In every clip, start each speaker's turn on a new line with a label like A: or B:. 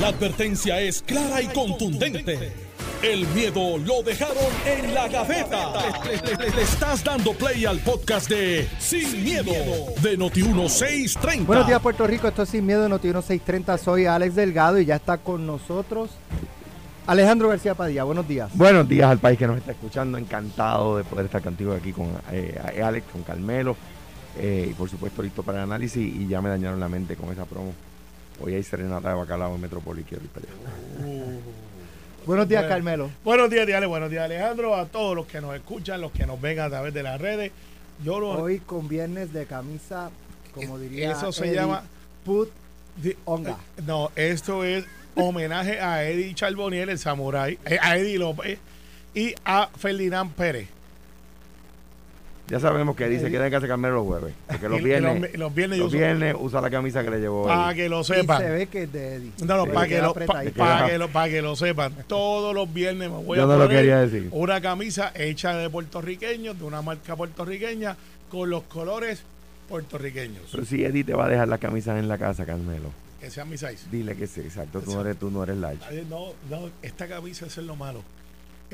A: La advertencia es clara y contundente. El miedo lo dejaron en la gaveta. Le, le- le- le estás dando play al podcast de Sin, miedo, de Noti1630.
B: Buenos días, Puerto Rico. Esto es Sin Miedo de Noti 630. Soy Alex Delgado y ya está con nosotros Alejandro García Padilla. Buenos días.
C: Buenos días al país que nos está escuchando. Encantado de poder estar contigo aquí con eh, Alex, con Carmelo. eh, y por supuesto, listo para el análisis. Y ya me dañaron la mente con esa promo. Hoy hay serenata de bacalao en Metrópoli. Quiero ir para allá.
B: Buenos días,
D: Bueno.
B: Carmelo.
D: Buenos días, Diale. Buenos días, Alejandro. A todos los que nos escuchan, los que nos ven a través de las redes. Yo lo.
B: Hoy con viernes de camisa, como diría
D: Eso se
B: Eddie,
D: llama-
B: Put
D: di-
B: Onga.
D: No, esto es homenaje a Eddie Charboniel, el samurái, eh, a Eddie López y a Ferdinand Pérez.
C: Ya sabemos que dice que tiene que hacer Carmelo los jueves. Porque los
D: y
C: viernes,
D: los, los viernes
C: los usa la camisa que le llevó.
D: Para que lo
B: Y se
D: sepan.
B: ve que es de Eddie.
D: No, no, para que, lo, pa- para que lo, para que lo sepan. Todos los viernes me voy
C: Yo
D: a
C: no lo
D: poner
C: quería decir.
D: una camisa hecha de puertorriqueños, de una marca puertorriqueña, con los colores puertorriqueños.
C: Pero si Eddie te va a dejar las camisas en la casa, Carmelo.
D: Que sean mis size.
C: Dile que sí, exacto. Tú no eres, tú no eres large.
D: No, no, esta camisa es lo malo.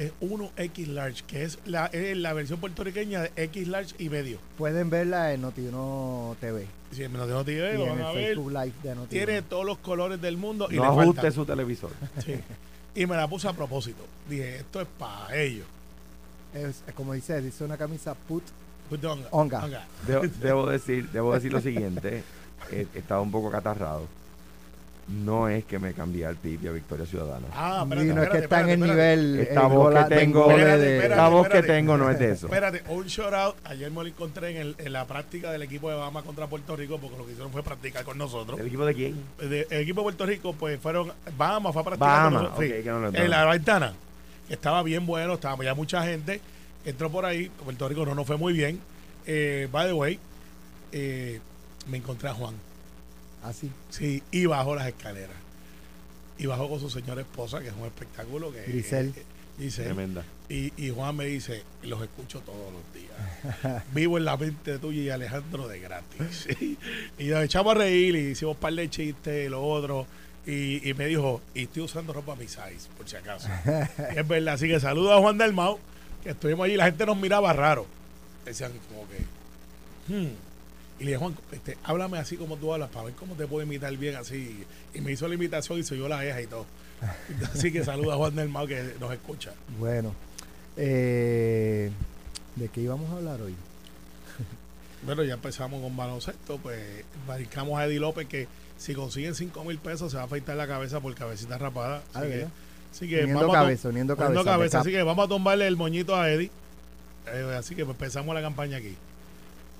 D: Es 1X large, que es la, es la versión puertorriqueña de X large y medio.
B: Pueden verla en Noti1 TV.
D: Si me lo dejo TV,
B: y
D: lo
B: en
D: van
B: el
D: a ver.
B: Facebook Live de Noti
D: Tiene todos los colores del mundo y
C: No
D: le
C: ajuste
D: faltan.
C: su televisor.
D: Sí. Y me la puse a propósito. Dije, esto es para ellos.
B: Es, como dice, dice una camisa Put
D: onga,
B: Onga.
C: Debo, debo decir, debo decir lo siguiente. He, he estado un poco catarrado. No es que me cambié al PIB y a Victoria Ciudadana.
D: Ah,
B: y
D: espérate,
B: no es que
D: espérate,
B: está en el
D: espérate,
B: nivel.
C: Esta
B: eh,
C: voz
B: gola-
C: que tengo-
D: Espérate,
B: de-
D: espérate.
C: La voz que tengo no es de eso.
D: Espérate, un shout out. Ayer me lo encontré en, el- en la práctica del equipo de Bahamas contra Puerto Rico, porque lo que hicieron fue practicar con nosotros.
C: ¿El equipo de quién?
D: De- el equipo de Puerto Rico, pues fueron. Bahamas fue a practicar
C: Bahamas,
D: con nosotros.
C: ok, que no lo
D: en la ventana. Estaba bien bueno, estaba ya mucha gente. Entró por ahí. Puerto Rico no nos fue muy bien. Eh, by the way, eh, me encontré a Juan.
B: Así.
D: Sí, y bajó las escaleras. Y bajó con su señora esposa, que es un espectáculo que
B: Grisel.
D: eh, Grisel.
C: Tremenda.
D: Y, y Juan me dice, los escucho todos los días. Vivo en la mente tuya y Alejandro de gratis. y nos echamos a reír y hicimos un par de chistes y lo otro. Y, y me dijo, y estoy usando ropa mi size, por si acaso. Y es verdad, así que saludo a Juan del Mau, que estuvimos allí, la gente nos miraba raro. Decían como que, hmm. Y le dije, Juan, este, háblame así como tú hablas para ver cómo te puedo imitar bien así. Y me hizo la imitación y se yo la eja y todo. Así que saluda a Juan del Mau que nos escucha.
B: Bueno. Eh, ¿De qué íbamos a hablar hoy?
D: Bueno, ya empezamos con baloncesto, pues marcamos a Eddie López que si consiguen 5 mil pesos se va a afeitar la cabeza por cabecita rapada.
B: Ah,
D: Así que, así que
B: Uniendo
D: vamos a
B: cabeza,
D: tom-
B: uniendo
D: uniendo
B: cabeza,
D: Así que vamos a tumbarle el moñito a Eddie. Eh, así que pues, empezamos la campaña aquí.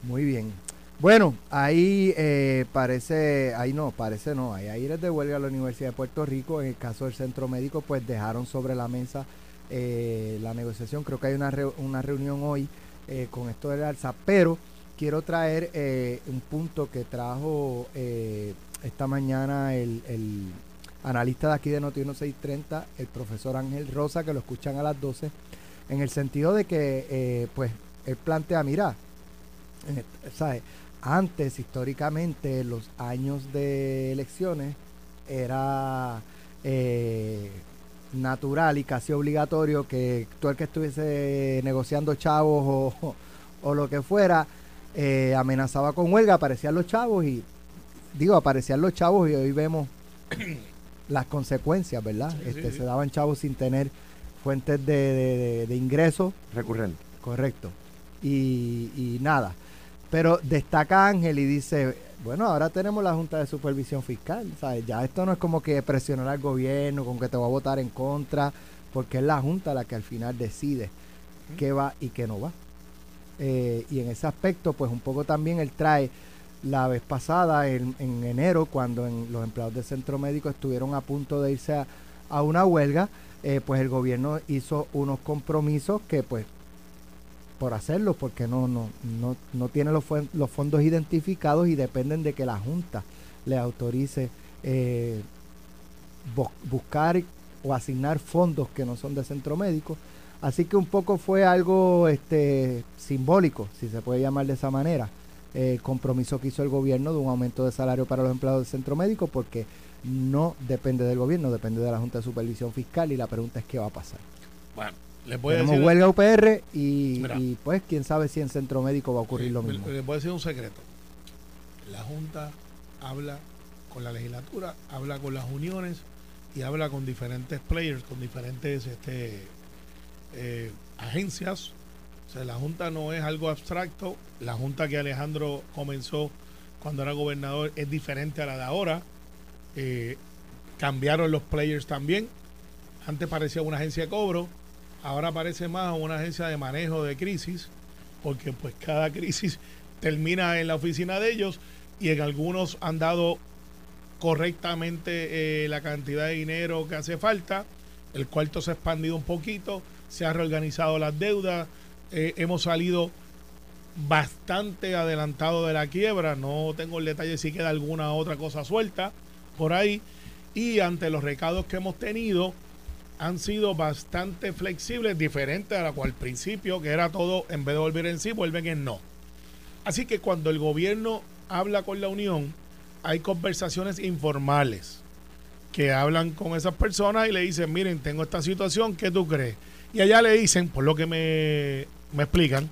B: Muy bien. Bueno, ahí eh, parece, ahí no, parece no, hay aires de huelga a la Universidad de Puerto Rico. En el caso del centro médico, pues dejaron sobre la mesa eh, la negociación. Creo que hay una, reu- una reunión hoy eh, con esto del alza, pero quiero traer eh, un punto que trajo eh, esta mañana el, el analista de aquí de Noti 1630, el profesor Ángel Rosa, que lo escuchan a las 12, en el sentido de que, eh, pues, él plantea, mira, ¿sabes? Antes, históricamente, los años de elecciones era eh, natural y casi obligatorio que todo el que estuviese negociando chavos o, o lo que fuera, eh, amenazaba con huelga, aparecían los chavos y, digo, aparecían los chavos y hoy vemos las consecuencias, ¿verdad?
D: Sí,
B: este,
D: sí.
B: Se daban chavos sin tener fuentes de, de, de- de ingresos
C: Recurrente.
B: Correcto. Y, y nada. Pero destaca Ángel y dice, bueno, ahora tenemos la Junta de Supervisión Fiscal. ¿sabes? Ya esto no es como que presionar al gobierno con que te va a votar en contra, porque es la Junta la que al final decide qué va y qué no va. Eh, y en ese aspecto, pues un poco también él trae la vez pasada, en, en enero, cuando en- los empleados del centro médico estuvieron a punto de irse a, a una huelga, eh, pues el gobierno hizo unos compromisos que pues por hacerlo porque no no no, no tiene los, los fondos identificados y dependen de que la junta le autorice eh, bu- buscar o asignar fondos que no son de centro médico así que un poco fue algo este simbólico si se puede llamar de esa manera eh, el compromiso que hizo el gobierno de un aumento de salario para los empleados del centro médico porque no depende del gobierno, depende de la Junta de Supervisión Fiscal y la pregunta es qué va a pasar.
D: Bueno, les voy a
B: Tenemos
D: decir.
B: huelga UPR y,
D: Mira.
B: y, pues quién sabe si en Centro Médico va a ocurrir
D: eh,
B: lo mismo.
D: Les voy a decir un secreto. La Junta habla con la legislatura, habla con las uniones y habla con diferentes players, con diferentes este, eh, agencias. O sea, la Junta no es algo abstracto. La Junta que Alejandro comenzó cuando era gobernador es diferente a la de ahora. Eh, cambiaron los players también. Antes parecía una agencia de cobro, ahora parece más una agencia de manejo de crisis, porque pues cada crisis termina en la oficina de ellos y en algunos han dado correctamente eh, la cantidad de dinero que hace falta. El cuarto se ha expandido un poquito, se ha reorganizado las deudas, eh, hemos salido bastante adelantado de la quiebra, no tengo el detalle si queda alguna otra cosa suelta por ahí y ante los recados que hemos tenido han sido bastante flexibles, diferente a la cual al principio que era todo en vez de volver en sí, vuelven en no. Así que cuando el gobierno habla con la Unión, hay conversaciones informales que hablan con esas personas y le dicen, miren, tengo esta situación, ¿qué tú crees? Y allá le dicen, por lo que me, me explican,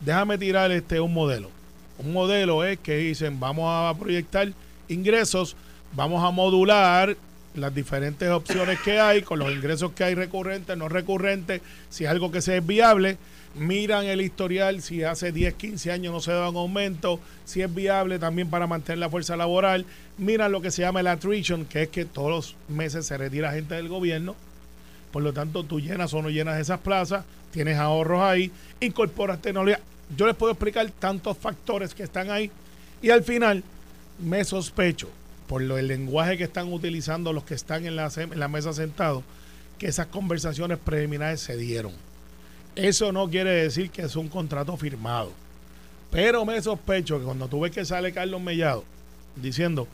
D: déjame tirar este un modelo. Un modelo es que dicen, vamos a proyectar ingresos, vamos a modular las diferentes opciones que hay, con los ingresos que hay recurrentes, no recurrentes, si es algo que sea viable, miran el historial, si hace 10, 15 años no se da un aumento, si es viable también para mantener la fuerza laboral, miran lo que se llama el attrition, que es que todos los meses se retira gente del gobierno, por lo tanto tú llenas o no llenas esas plazas, tienes ahorros ahí, incorporas tecnología. Yo les puedo explicar tantos factores que están ahí y al final me sospecho por lo, el lenguaje que están utilizando los que están en la, mesa sentados, que esas conversaciones preliminares se dieron. Eso no quiere decir que es un contrato firmado. Pero me sospecho que cuando tú ves que sale Carlos Mellado diciendo,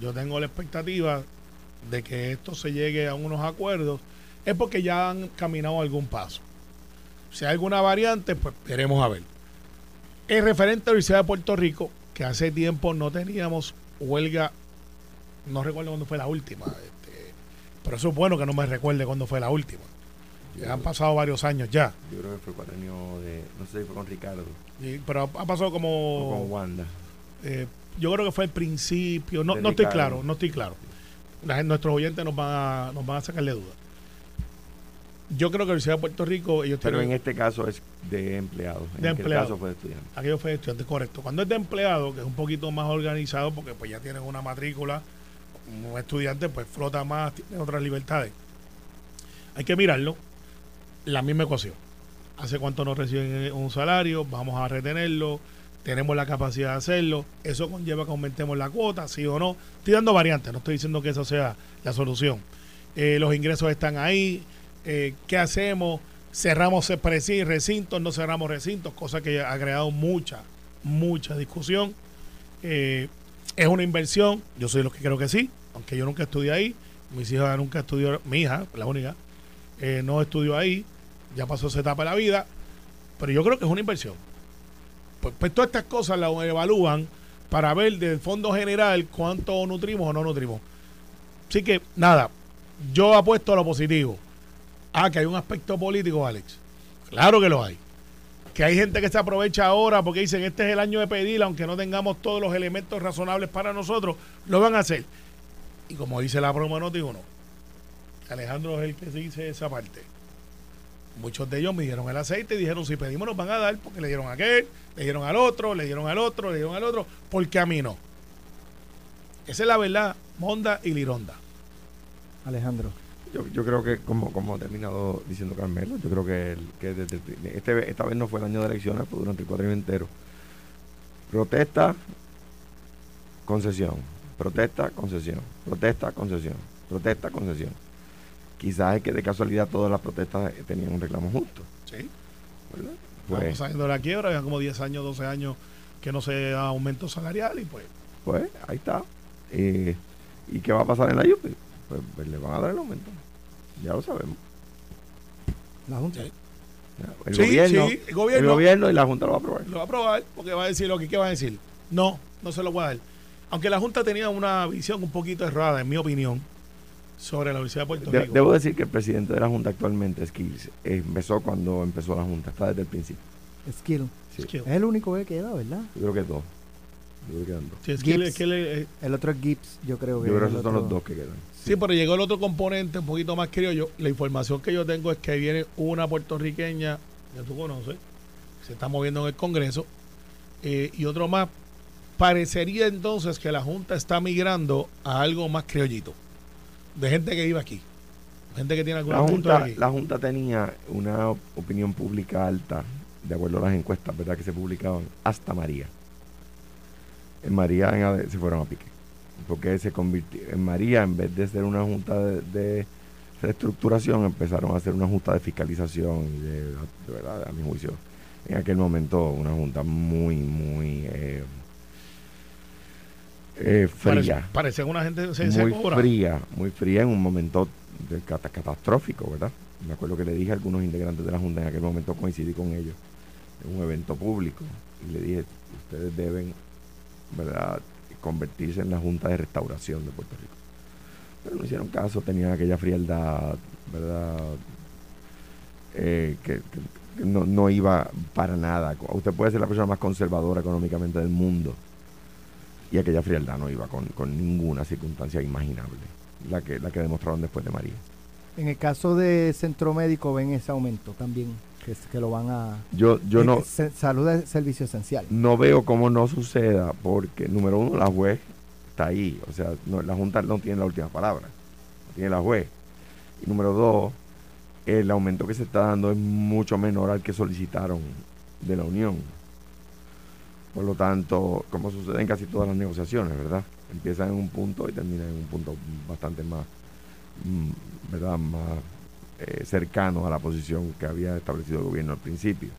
D: yo tengo la expectativa de que esto se llegue a unos acuerdos, es porque ya han caminado algún paso. Si hay alguna variante, pues veremos a ver. El referente a la Universidad de Puerto Rico, que hace tiempo no teníamos huelga, no recuerdo cuándo fue la última, este, pero eso es bueno que no me recuerde cuándo fue la última. Han pasado varios años ya.
C: Yo creo que fue cuatrenio de. No sé si fue con Ricardo
D: pero ha pasado
C: o
D: como.
C: con Wanda.
D: eh, yo creo que fue el principio. No,
C: De
D: no estoy claro, no estoy claro. La nuestros oyentes nos van a, nos van a sacarle dudas. Yo creo que la Universidad de Puerto Rico, ellos
C: Pero en este caso es de empleados. En
D: De empleado.
C: caso fue de estudiante.
D: aquello fue de estudiante, correcto. Cuando es de empleado, que es un poquito más organizado, porque pues ya tienen una matrícula, un estudiante pues flota más, tiene otras libertades. Hay que mirarlo. La misma ecuación. ¿Hace cuánto no reciben eh, un salario? Vamos a retenerlo. Tenemos la capacidad de hacerlo. Eso conlleva que aumentemos la cuota, sí o no. Estoy dando variantes, no estoy diciendo que eso sea la solución. Eh, los ingresos están ahí. Eh, ¿Qué hacemos? Cerramos recintos, no cerramos recintos, cosa que ha creado mucha, mucha discusión. Es una inversión, yo soy los que creo que sí, aunque yo nunca estudié ahí. Mis hijas nunca estudió, mi hija, la única, eh, no estudió ahí, ya pasó esa etapa de la vida, pero yo creo que es una inversión. Pues, pues todas estas cosas las evalúan para ver del fondo general cuánto nutrimos o no nutrimos. Así que, nada, yo apuesto a lo positivo. Ah, que hay un aspecto político, Alex. Claro que lo hay. Que hay gente que se aprovecha ahora porque dicen este es el año de pedir, aunque no tengamos todos los elementos razonables para nosotros, lo van a hacer. Y como dice la broma Noti uno, Alejandro es el que dice esa parte. Muchos de ellos me dieron el aceite y dijeron, si pedimos nos van a dar, porque le dieron a aquel, le dieron al otro, le dieron al otro, le dieron al otro, porque a mí no. Esa es la verdad, Monda y Lironda.
B: Alejandro.
C: Yo, yo creo que, como, como ha terminado diciendo Carmelo, yo creo que, el- que desde el- este, esta vez no fue el año de elecciones, fue durante el cuatrimestre entero. Protesta, concesión. Protesta, concesión. Protesta, concesión. Protesta, concesión. Quizás es que de casualidad todas las protestas tenían un reclamo justo.
D: Sí.
C: ¿verdad? Pues,
D: saliendo de la quiebra, ya como 10 años, 12 años que no se da aumento salarial y pues
C: pues ahí está. Eh, ¿Y qué va a pasar en la UPI? Pues, pues le van a dar el aumento. Ya lo sabemos.
B: La Junta.
C: El,
D: Sí,
C: gobierno,
D: sí, el
C: el
D: gobierno-
C: y la Junta lo va a aprobar.
D: lo va a aprobar porque va a decir lo que ¿qué va a decir. No, no se lo voy a dar. Aunque la Junta tenía una visión un poquito errada, en mi opinión, sobre la Universidad de Puerto
C: De-
D: Rico.
C: debo decir que el presidente de la Junta actualmente, Skills, empezó cuando empezó la Junta, está desde el principio.
B: Skill.
C: Sí,
D: Skill.
B: Es el único que queda, ¿verdad?
C: yo creo que dos. Yo creo que quedan dos.
D: Sí, es que le-
B: Gibbs.
D: que le- eh,
B: El otro es Gibbs, yo creo que.
C: Yo creo que esos son los dos que quedan.
D: sí, pero llegó el otro componente un poquito más criollo. La información que yo tengo es que viene una puertorriqueña, ya tú conoces, que se está moviendo en el Congreso, eh, y otro más. Parecería entonces que la Junta está migrando a algo más criollito, de gente que vive aquí, gente que tiene
C: La
D: de
C: junta,
D: aquí.
C: la junta tenía una opinión pública alta, de acuerdo a las encuestas ¿verdad? que se publicaban, hasta María. En María se fueron a pique. Porque se convirtió en María, en vez de ser una junta de, de reestructuración, empezaron a hacer una junta de fiscalización y de, de verdad, a mi juicio, en aquel momento una junta muy, muy eh, eh, fría
D: Parece, parecía una gente se,
C: muy fría, muy fría en un momento de cata- catastrófico, ¿verdad? Me acuerdo que le dije a algunos integrantes de la Junta, en aquel momento coincidí con ellos, en un evento público, y le dije, ustedes deben, ¿verdad?, convertirse en la Junta de Restauración de Puerto Rico. Pero no hicieron caso, tenían aquella frialdad, ¿verdad?, Eh, que, que- no, no iba para nada. Usted puede ser la persona más conservadora económicamente del mundo, y aquella frialdad no iba con, con ninguna circunstancia imaginable, la que, la que demostraron después de María.
B: En el caso de Centro Médico, ven ese aumento también, que, lo van a.
C: Yo, yo
B: eh,
C: no,
B: se- salud es servicio esencial.
C: no veo cómo no suceda, porque número uno, la juez está ahí, o sea, no, la Junta no tiene la última palabra, no tiene la juez. Y número dos, el aumento que se está dando es mucho menor al que solicitaron de la Unión. Por lo tanto, como sucede en casi todas las negociaciones, ¿verdad? Empiezan en un punto y terminan en un punto bastante más, mm, ¿verdad? Más eh, cercano a la posición que había establecido el gobierno al principio.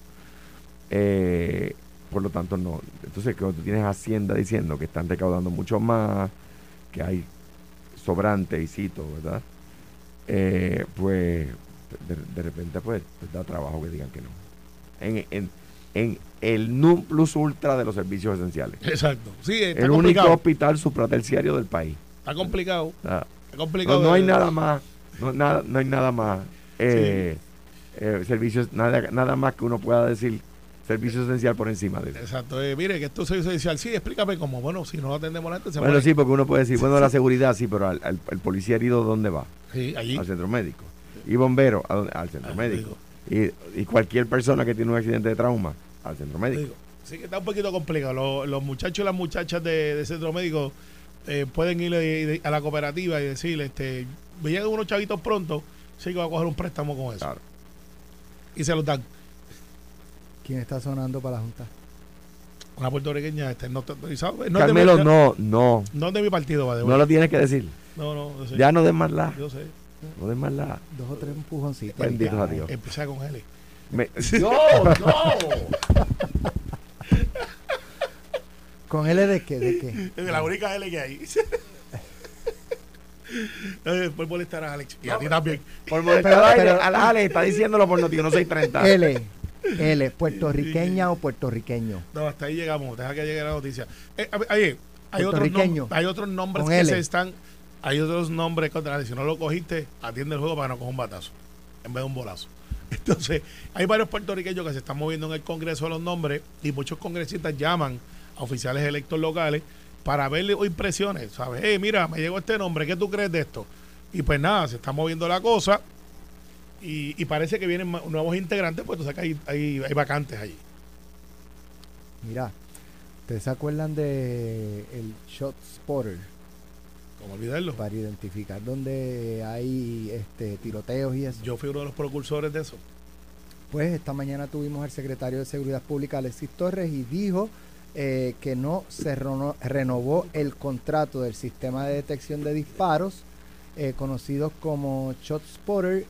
C: Eh, por lo tanto, no. Entonces, cuando tú tienes Hacienda diciendo que están recaudando mucho más, que hay sobrante y cito, ¿verdad? Eh, pues de, de repente pues les da trabajo que digan que no. En, en, en el non plus ultra de los servicios esenciales.
D: Exacto. Sí, está
C: el único hospital supraterciario del país.
D: Está complicado.
C: Sea,
D: Está complicado.
C: no, no hay nada más, no, nada, no hay nada más eh, eh, servicios, nada, nada más que uno pueda decir servicio esencial por encima de eso.
D: Exacto. Eh, mire, que esto es servicio esencial. Sí, explícame cómo. Bueno, si no lo atendemos gente, se
C: Bueno,
D: muere.
C: sí, porque uno puede decir, bueno, la seguridad sí, pero al, al- el policía herido, ¿dónde va?
D: Sí, allí.
C: Al centro médico. Y bombero, ¿a dónde? al centro
D: Al
C: médico. Y, y cualquier persona que tiene un accidente de trauma, al centro médico.
D: Digo, Sí, que está un poquito complicado. Los, los muchachos y las muchachas de, de centro médico eh, pueden ir a la cooperativa y decirle, este, me llegan unos chavitos pronto, sí que va a coger un préstamo con eso.
C: Claro.
D: Y se los dan.
B: ¿Quién está sonando para la Junta?
D: Una puertorriqueña, este, no, no, ¿sabes? no
C: Carmelo,
D: mi-
C: no, no.
D: No es de mi partido, va de
C: No lo tienes que decir.
D: No, no, yo sé.
C: Ya no des más la.
D: Yo sé.
C: No des más la.
B: Dos o tres empujoncitos.
C: Bendito a Dios.
D: Empieza con L.
C: Me- no, no.
B: ¿Con L de qué? ¿De qué?
D: Es la única L que hay. Eh, Por molestar a Alex. Y a ti también.
C: Por molestar
B: Pero-
C: a Ale,
B: pero-
C: a la Ale, está diciéndolo por Noti 630.
B: L. L. ¿Puertorriqueña o puertorriqueño?
D: No, hasta ahí llegamos. Deja que llegue la noticia. Eh, hay, otros nom- hay otros nombres que
B: L.
D: se están. Hay otros nombres contra. Si no lo cogiste, atiende el juego para que no coja un batazo. En vez de un bolazo. Entonces, hay varios puertorriqueños que se están moviendo en el Congreso de los nombres y muchos congresistas llaman a oficiales electos locales para verle o impresiones. ¿Sabes? Hey, mira, me llegó este nombre. ¿Qué tú crees de esto? Y pues nada, se está moviendo la cosa. Y, y parece que vienen nuevos integrantes, pues tú sabes que hay, hay, hay vacantes allí.
B: Mira, ¿ustedes se acuerdan de el Shot Spotter?
D: ¿Cómo olvidarlo?
B: Para identificar dónde hay este, tiroteos y eso.
D: Yo fui uno de los precursores de eso.
B: Pues esta mañana tuvimos al secretario de Seguridad Pública, Alexis Torres, y dijo eh, que no se reno- renovó el contrato del sistema de detección de disparos, eh, conocidos como Shot Spotter.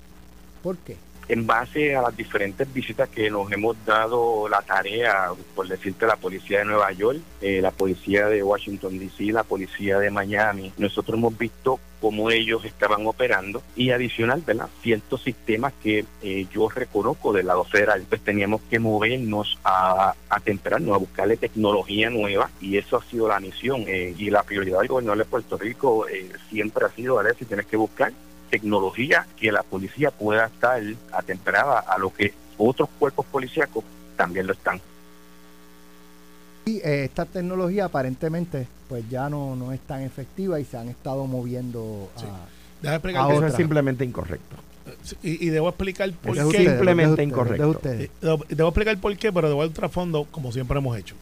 B: ¿Por qué?
E: En base a las diferentes visitas que nos hemos dado la tarea, por decirte, la policía de Nueva York, eh, la policía de Washington, D.C., la policía de Miami, nosotros hemos visto cómo ellos estaban operando y adicional, ¿verdad? Ciertos sistemas que eh, yo reconozco del lado federal, pues teníamos que movernos a, a temperarnos, a buscarle tecnología nueva y eso ha sido la misión eh, y la prioridad del gobernador de Puerto Rico siempre ha sido, ¿verdad? Si tienes que buscar tecnología que la policía pueda estar atemperada a lo que otros cuerpos policíacos también lo están.
B: Y eh, esta tecnología aparentemente pues ya no, no es tan efectiva y se han estado moviendo
C: a, Eso es simplemente incorrecto.
D: Y, debo explicar por
C: qué. Es simplemente incorrecto.
D: Debo, explicar por qué, pero debo el trasfondo como siempre hemos hecho.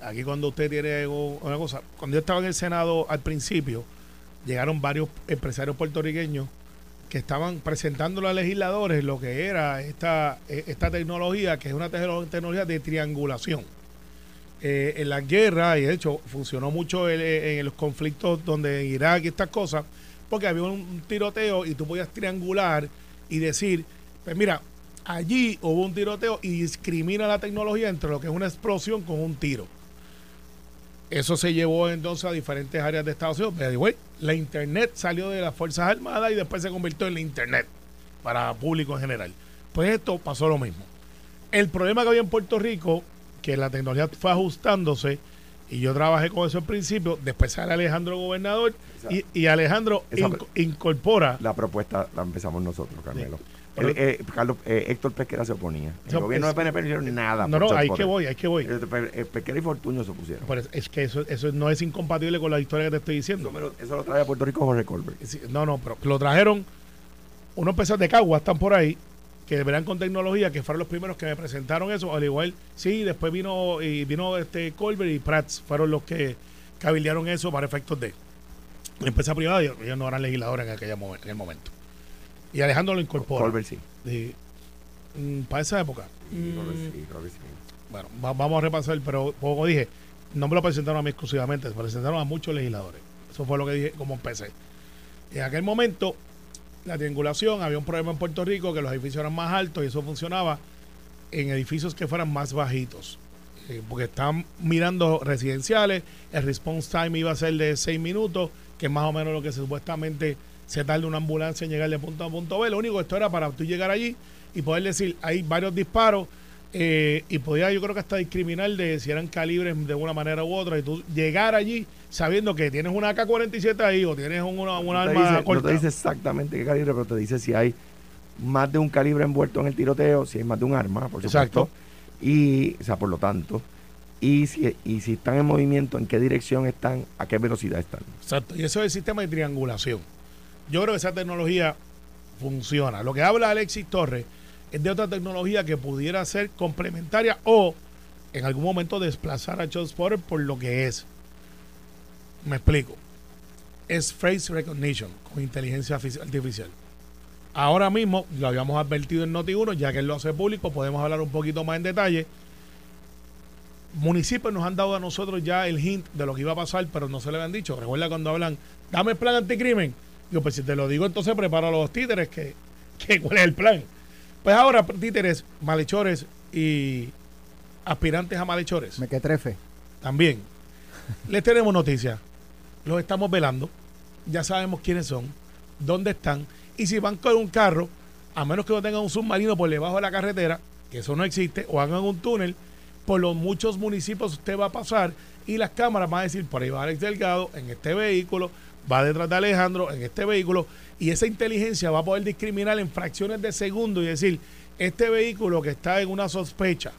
D: Aquí cuando usted tiene una cosa, cuando yo estaba en el Senado al principio, llegaron varios empresarios puertorriqueños que estaban presentando a los legisladores lo que era esta, e, esta tecnología, que es una tecnología de triangulación. Eh, en la guerra, y de hecho funcionó mucho en, los conflictos donde en Irak y estas cosas, porque había un tiroteo y tú podías triangular y decir, pues mira, allí hubo un tiroteo y discrimina la tecnología entre lo que es una explosión con un tiro. Eso se llevó entonces a diferentes áreas de Estados Unidos. Pero, la Internet salió de las Fuerzas Armadas y después se convirtió en la Internet para público en general. Pues esto pasó lo mismo. El problema que había en Puerto Rico, que la tecnología fue ajustándose, y yo trabajé con eso al principio, después sale Alejandro gobernador y, Alejandro incorpora...
C: La propuesta la empezamos nosotros, Carmelo. Eh, Carlos, eh, Héctor Pesquera se oponía. El gobierno de PNP no hicieron nada.
D: No, no, ahí que voy, ahí que voy.
C: Pesquera y Fortuño se opusieron.
D: es que eso, eso no es incompatible con la historia que te estoy diciendo.
C: eso lo trae a Puerto Rico Jorge Colbert.
D: no, no, pero lo trajeron unos pesos de Cagua, están por ahí, que verán con tecnología, que fueron los primeros que me presentaron eso. Al igual, sí, después vino y vino este Colbert y Prats, fueron los que cabildearon eso para efectos de empresa privada. Ellos, ellos no eran legisladores en, aquella, en aquel momento. Y Alejandro lo incorpora.
C: Colbert sí.
D: Mm, para esa época. Mm, bueno, vamos a repasar, pero como dije, no me lo presentaron a mí exclusivamente, se presentaron a muchos legisladores. Eso fue lo que dije como empecé. En aquel momento, la triangulación, había un problema en Puerto Rico que los edificios eran más altos y eso funcionaba en edificios que fueran más bajitos. Eh, porque estaban mirando residenciales, el response time iba a ser de 6 minutos, que es más o menos lo que supuestamente se tarda una ambulancia en llegar de punto a punto B. Lo único, esto era para tú llegar allí y poder decir, hay varios disparos eh, y podía yo creo que hasta discriminar de si eran calibres de una manera u otra y tú llegar allí sabiendo que tienes una AK-47 ahí o tienes una, una arma
C: No te dice exactamente qué calibre, pero te dice si hay más de un calibre envuelto en el tiroteo, si hay más de un arma, por supuesto. Exacto. Y, o sea, por lo tanto, y si, y si están en movimiento, en qué dirección están, a qué velocidad están.
D: Exacto, y eso es el sistema de triangulación. Yo creo que esa tecnología funciona. Lo que habla Alexis Torres es de otra tecnología que pudiera ser complementaria o en algún momento desplazar a Charles Potter por lo que es. Me explico. Es face recognition con inteligencia artificial. Ahora mismo, lo habíamos advertido en Noti1, ya que él lo hace público, podemos hablar un poquito más en detalle. Municipios nos han dado a nosotros ya el hint de lo que iba a pasar, pero no se le habían dicho. Recuerda cuando hablan, dame el plan anticrimen Digo, pues si te lo digo, entonces prepara los títeres, que, ¿cuál es el plan? Pues ahora, títeres, malhechores y aspirantes a malhechores.
B: Me que trefe.
D: También. Les tenemos noticias. Los estamos velando. Ya sabemos quiénes son, dónde están. Y si van con un carro, a menos que no tengan un submarino por debajo de la carretera, que eso no existe, o hagan un túnel, por los muchos municipios usted va a pasar y las cámaras van a decir, por ahí va Alex Delgado en este vehículo, va detrás de Alejandro en este vehículo y esa inteligencia va a poder discriminar en fracciones de segundo y decir, este vehículo que está en una sospecha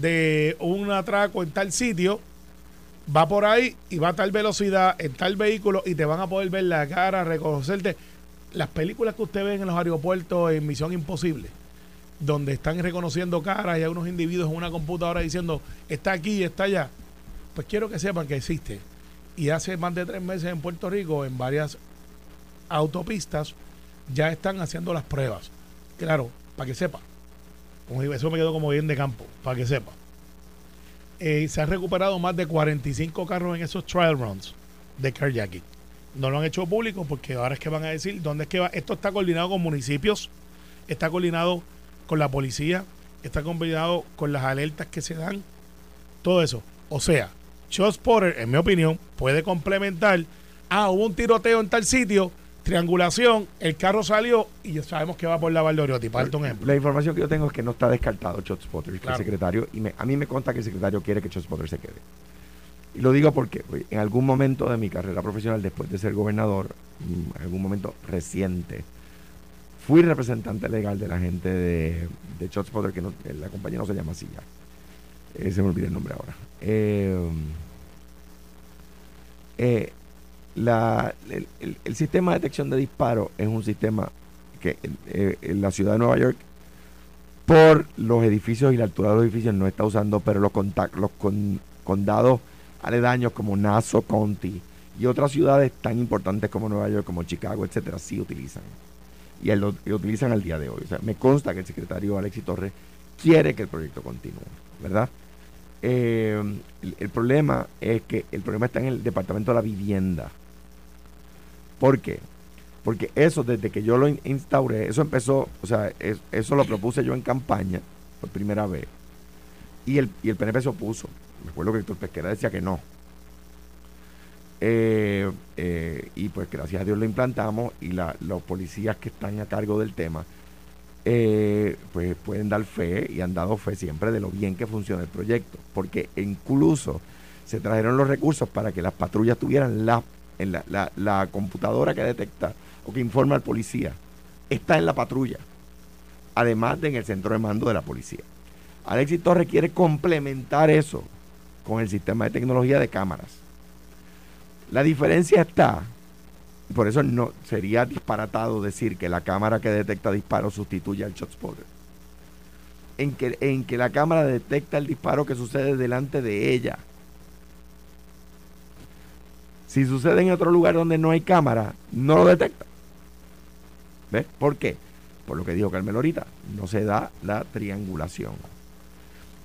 D: de un atraco en tal sitio, va por ahí y va a tal velocidad en tal vehículo y te van a poder ver la cara, reconocerte. Las películas que usted ve en los aeropuertos en Misión Imposible, donde están reconociendo caras y hay unos individuos en una computadora diciendo, está aquí, está allá. Pues quiero que sepan que existe y hace más de tres meses en Puerto Rico, en varias autopistas, ya están haciendo las pruebas. Claro, para que sepa. Eso me quedó como bien de campo, para que sepa. Eh, se han recuperado más de 45 carros en esos trial runs de carjacking. No lo han hecho público porque ahora es que van a decir dónde es que va. Esto está coordinado con municipios está coordinado con la policía, está coordinado con las alertas que se dan, todo eso. O sea, Shot Spotter, en mi opinión, puede complementar, ah, hubo un tiroteo en tal sitio, triangulación, el carro salió y ya sabemos que va por la Valdoriotti, para darte un ejemplo.
C: La información que yo tengo es que no está descartado ShotSpotter, que
D: Claro.
C: el secretario, y me- a mí me consta que el secretario quiere que ShotSpotter se quede. Y lo digo porque pues, en algún momento de mi carrera profesional, después de ser gobernador, mm, en algún momento reciente, fui representante legal de la gente de, de que no- la compañía no se llama así ya. Eh, se me olvida el nombre ahora. Eh, eh, la- el, sistema de detección de disparos es un sistema que eh, la ciudad de Nueva York, por los edificios y la altura de los edificios, no está usando, pero los, contact- los con- condados aledaños como Nassau County y otras ciudades tan importantes como Nueva York, como Chicago, etcétera, sí utilizan. Y lo utilizan al día de hoy. O sea, me consta que el secretario Alexis Torres quiere que el proyecto continúe, ¿verdad? Eh, el, problema es que el problema está en el Departamento de la Vivienda. ¿Por qué? Porque eso, desde que yo lo in- instauré, eso empezó, o sea, es- eso lo propuse yo en campaña por primera vez. Y el, y el PNP se opuso. Me acuerdo que Héctor Pesquera decía que no. Eh, eh, y pues gracias a Dios lo implantamos y la- los policías que están a cargo del tema eh, pues pueden dar fe y han dado fe siempre de lo bien que funciona el proyecto. Porque incluso se trajeron los recursos para que las patrullas tuvieran la, en la, la- la computadora que detecta o que informa al policía. Está en la patrulla. Además de en el centro de mando de la policía. Alexis Torres quiere complementar eso con el sistema de tecnología de cámaras. La diferencia está, por eso no sería disparatado decir que la cámara que detecta disparos sustituye al ShotSpotter. En que, en que la cámara detecta el disparo que sucede delante de ella. Si sucede en otro lugar donde no hay cámara, no lo detecta. ¿Ves? ¿Por qué? Por lo que dijo Carmelo ahorita, no se da la triangulación.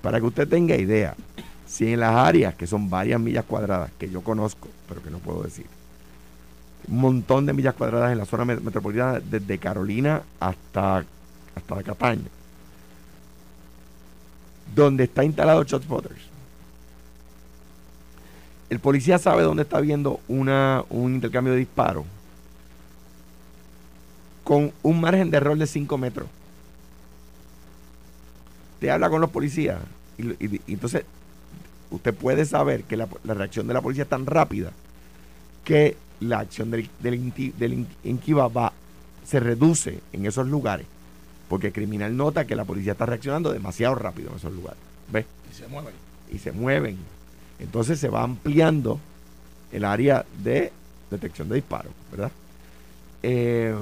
C: Para que usted tenga idea, si en las áreas, que son varias millas cuadradas, que yo conozco, pero que no puedo decir, montón de millas cuadradas en la zona met- metropolitana, desde Carolina hasta, hasta la Cataña, donde está instalado ShotSpotters. El policía sabe dónde está viendo una, un intercambio de disparos con un margen de error de 5 metros. Te habla con los policías y- y entonces usted puede saber que la, la reacción de la policía es tan rápida que la acción del, del, va, se reduce en esos lugares porque el criminal nota que la policía está reaccionando demasiado rápido en esos lugares. ¿Ves?
D: Y se mueven.
C: y se mueven. Entonces se va ampliando el área de detección de disparos, ¿verdad? Eh,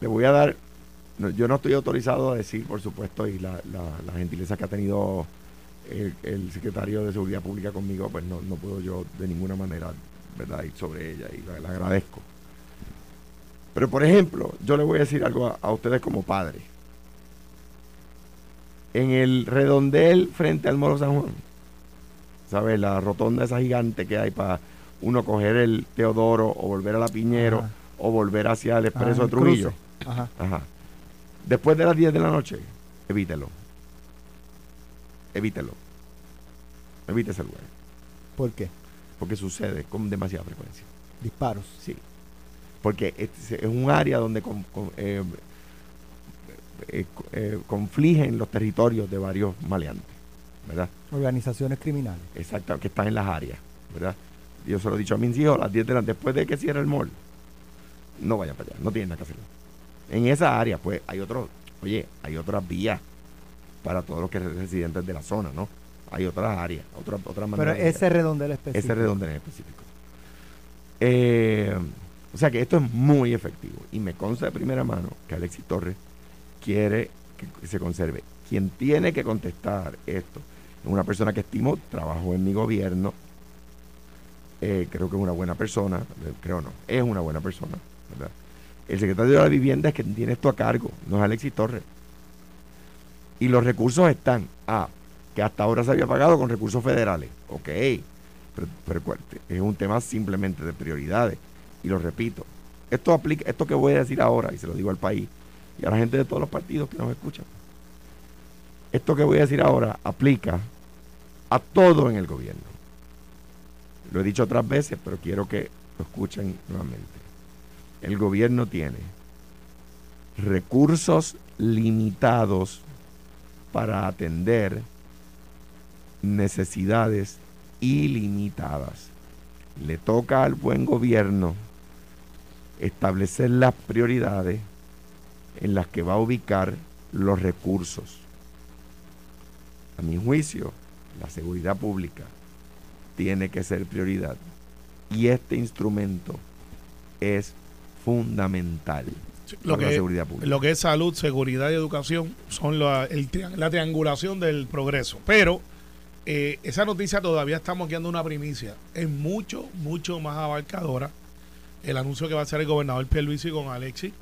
C: le voy a dar, no, yo no estoy autorizado a decir, por supuesto, y la, la- la gentileza que ha tenido el, el secretario de Seguridad Pública conmigo, pues no, no puedo yo de ninguna manera, ¿verdad?, ir sobre ella y le agradezco. Pero, por ejemplo, yo le voy a decir algo a, a ustedes como padres. En el redondel frente al Moro San Juan, ¿sabes? La rotonda esa gigante que hay para uno coger el Teodoro o volver a la Piñero
B: Ajá.
C: o volver hacia el Expreso de
B: el
C: Trujillo.
B: Ajá.
C: Ajá. Después de las 10 de la noche, evítelo. Evítelo. Evite ese lugar.
B: ¿Por qué?
C: Porque sucede con demasiada frecuencia.
B: Disparos.
C: Sí. Porque es, es un área donde con- con- eh, eh, co- eh, confligen los territorios de varios maleantes. ¿Verdad?
B: Organizaciones criminales.
C: Exacto, que están en las áreas, ¿verdad? Yo se lo he dicho a mis hijos, a las 10 de la después de que cierre el mall, no vayan para allá, no tienen nada que hacer. En esa área, pues, hay otros, oye, hay otras vías para todos los que son residentes de la zona, ¿no? Hay otras áreas, otras otra
B: Pero
C: maneras de
B: ese redondel específico.
C: ese redondel específico. Eh, o sea que esto es muy efectivo y me consta de primera mano que Alexis Torres quiere que se conserve. Quien tiene que contestar esto es una persona que estimo, trabajó en mi gobierno, eh, creo que es una buena persona, eh, creo no, es una buena persona, ¿verdad? El secretario de la vivienda es quien tiene esto a cargo, no es Alexis Torres. Y los recursos están, ah, que hasta ahora se había pagado con recursos federales, ok, pero, es un tema simplemente de prioridades. Y lo repito, esto aplica, esto que voy a decir ahora, y se lo digo al país, y a la gente de todos los partidos que nos escuchan. Esto que voy a decir ahora aplica a todo en el gobierno. Lo he dicho otras veces, pero quiero que lo escuchen nuevamente. El gobierno tiene recursos limitados para atender necesidades ilimitadas. Le toca al buen gobierno establecer las prioridades en las que va a ubicar los recursos. A mi juicio, la seguridad pública tiene que ser prioridad. Y este instrumento es fundamental
D: lo
C: para la
D: que,
C: seguridad pública.
D: lo que es salud, seguridad y educación son la, el la triangulación del progreso. Pero eh, esa noticia todavía estamos guiando una primicia. Es mucho, mucho más abarcadora el anuncio que va a hacer el gobernador Pierluisi con Alexis,